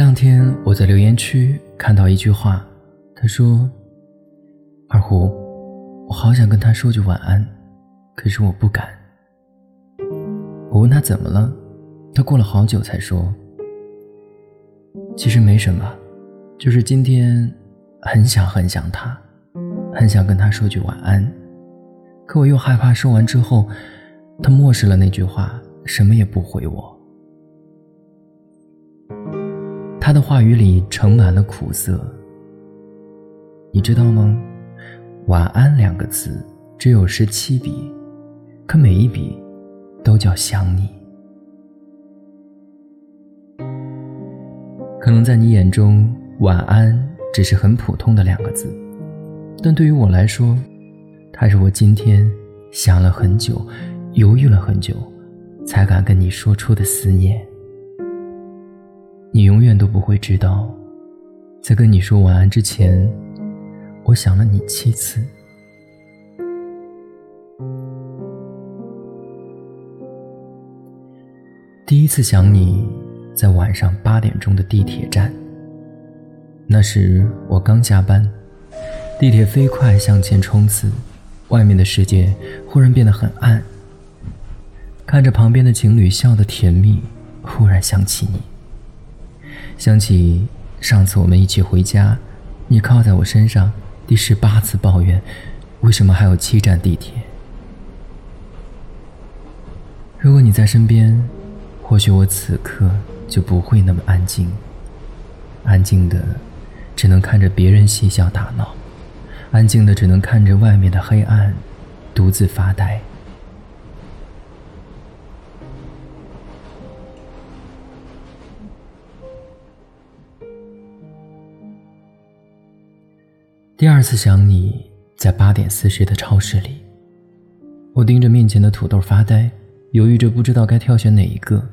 两天我在留言区看到一句话，他说：“二胡，我好想跟他说句晚安，可是我不敢。”我问他怎么了，他过了好久才说：“其实没什么，就是今天很想很想他，很想跟他说句晚安，可我又害怕说完之后，他漠视了那句话，什么也不回我。”他的话语里盛满了苦涩，你知道吗？晚安两个字只有十七笔，可每一笔都叫想你。可能在你眼中，晚安只是很普通的两个字，但对于我来说，它是我今天想了很久、犹豫了很久，才敢跟你说出的思念。你永远都不会知道，在跟你说晚安之前，我想了你七次。第一次想你，在晚上八点钟的地铁站。那时我刚下班，地铁飞快向前冲刺，外面的世界忽然变得很暗。看着旁边的情侣笑得甜蜜，忽然想起你。想起上次我们一起回家，你靠在我身上，第十八次抱怨，为什么还有七站地铁？如果你在身边，或许我此刻就不会那么安静，安静的只能看着别人嬉笑打闹，安静的只能看着外面的黑暗，独自发呆。第二次想你，在八点四十的超市里，我盯着面前的土豆发呆，犹豫着不知道该挑选哪一个，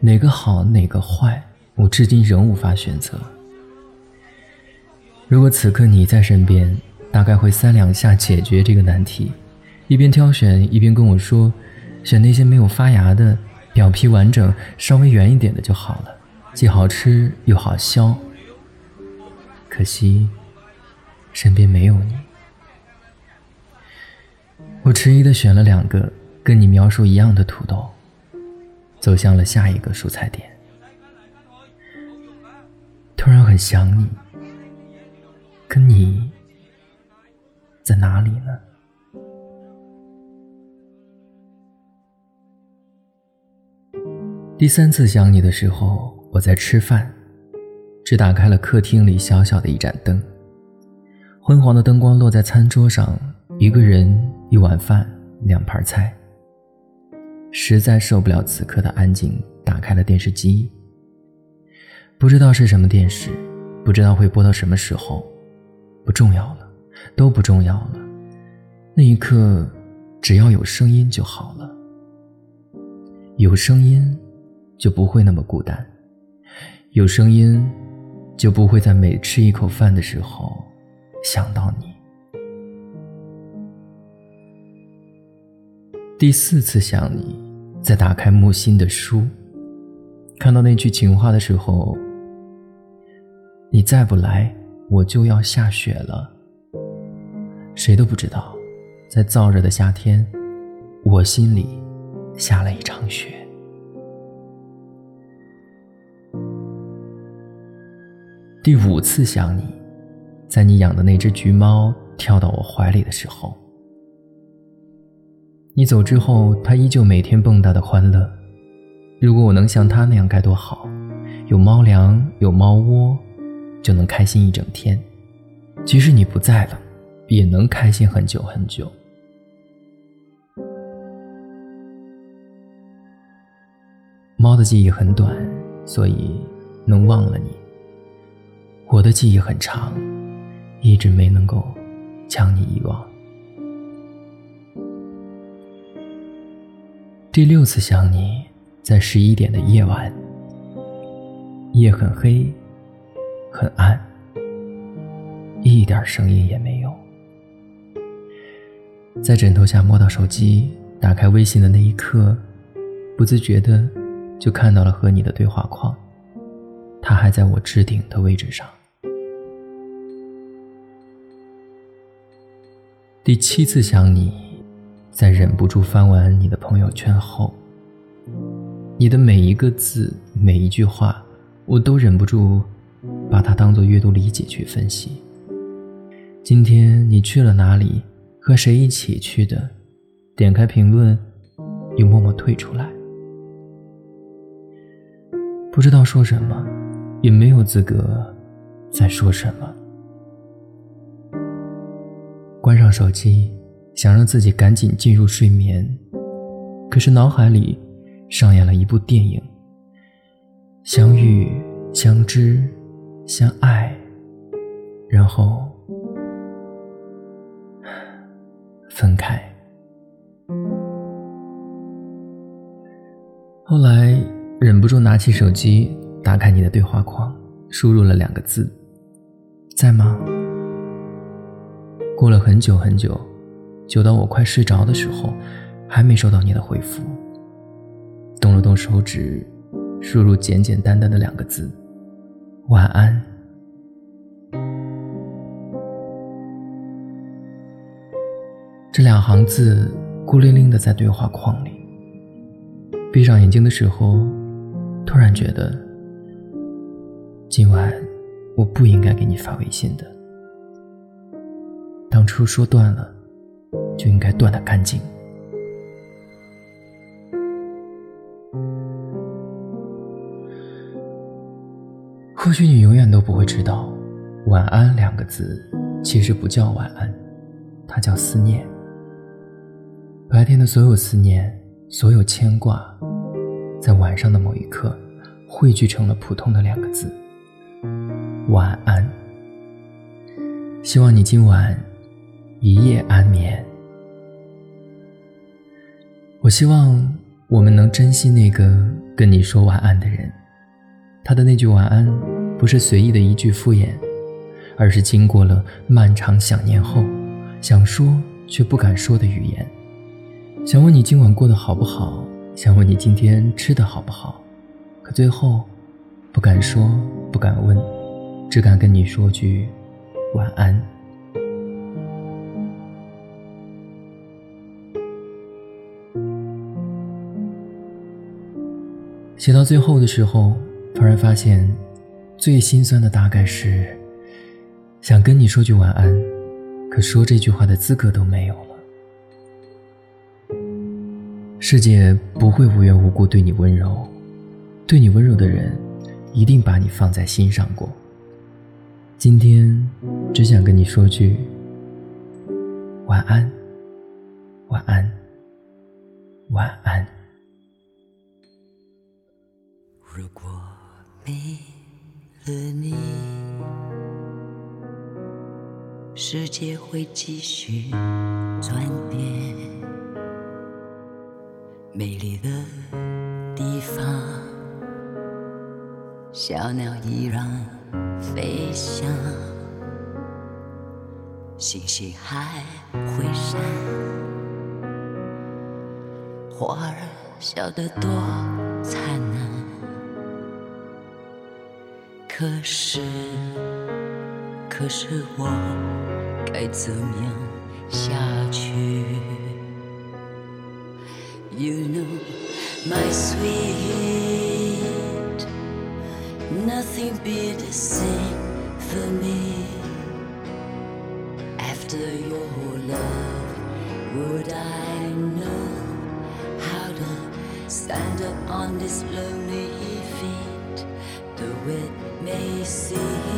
哪个好，哪个坏，我至今仍无法选择。如果此刻你在身边，大概会三两下解决这个难题，一边挑选一边跟我说，选那些没有发芽的，表皮完整、稍微圆一点的就好了，既好吃又好削。可惜。身边没有你，我迟疑的选了两个跟你描述一样的土豆，走向了下一个蔬菜店。突然很想你，可你在哪里呢？第三次想你的时候，我在吃饭，只打开了客厅里小小的一盏灯。昏黄的灯光落在餐桌上，一个人，一碗饭，两盘菜。实在受不了此刻的安静，打开了电视机。不知道是什么电视，不知道会播到什么时候，不重要了，都不重要了。那一刻，只要有声音就好了。有声音，就不会那么孤单。有声音，就不会在每吃一口饭的时候。想到你，第四次想你，在打开木心的书，看到那句情话的时候，你再不来，我就要下雪了。谁都不知道，在燥热的夏天，我心里下了一场雪。第五次想你。在你养的那只橘猫跳到我怀里的时候，你走之后，它依旧每天蹦跶的欢乐。如果我能像它那样该多好，有猫粮，有猫窝，就能开心一整天。即使你不在了，也能开心很久很久。猫的记忆很短，所以能忘了你。我的记忆很长。一直没能够将你遗忘。第六次想你，在十一点的夜晚，夜很黑，很暗，一点声音也没有。在枕头下摸到手机，打开微信的那一刻，不自觉的就看到了和你的对话框，他还在我置顶的位置上。第七次想你，在忍不住翻完你的朋友圈后，你的每一个字、每一句话，我都忍不住把它当做阅读理解去分析。今天你去了哪里？和谁一起去的？点开评论，又默默退出来，不知道说什么，也没有资格再说什么。关上手机，想让自己赶紧进入睡眠，可是脑海里上演了一部电影：相遇、相知、相爱，然后。分开。后来忍不住拿起手机，打开你的对话框，输入了两个字：“在吗？”过了很久很久，久到我快睡着的时候，还没收到你的回复。动了动手指，输入简简单单的两个字：“晚安。”这两行字孤零零的在对话框里。闭上眼睛的时候，突然觉得，今晚我不应该给你发微信的。当初说断了，就应该断的干净。或许你永远都不会知道，晚安两个字其实不叫晚安，它叫思念。白天的所有思念，所有牵挂，在晚上的某一刻，汇聚成了普通的两个字：晚安。希望你今晚一夜安眠。我希望我们能珍惜那个跟你说晚安的人，他的那句晚安，不是随意的一句敷衍，而是经过了漫长想念后，想说却不敢说的语言。想问你今晚过得好不好？想问你今天吃的好不好？可最后，不敢说，不敢问，只敢跟你说句晚安。写到最后的时候，突然发现，最心酸的大概是，想跟你说句晚安，可说这句话的资格都没有了。世界不会无缘无故对你温柔，对你温柔的人，一定把你放在心上过。今天，只想跟你说句晚安，晚安，晚安。如果没了你，世界会继续转变。美丽的地方，小鸟依然飞翔，星星还会闪，花儿笑得多灿烂。可是，可是我该怎样下去？You know, my sweet, nothing be the same for me. After your love, would I know how to stand up on this lonely feet? Though it may seem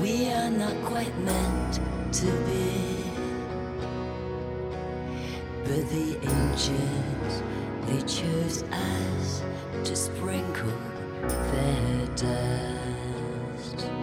we are not quite meant to be. But the angels, they chose us to sprinkle their dust.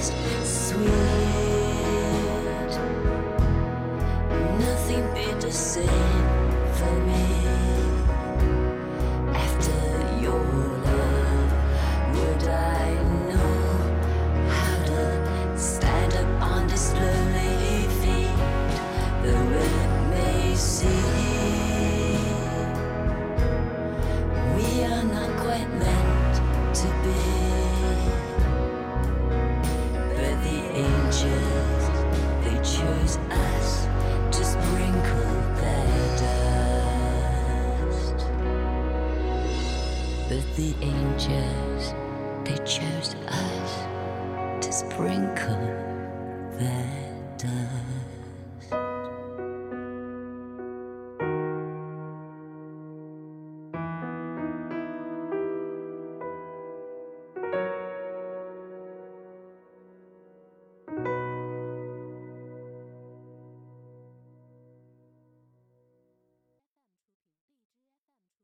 Sweet, nothing better to say for me.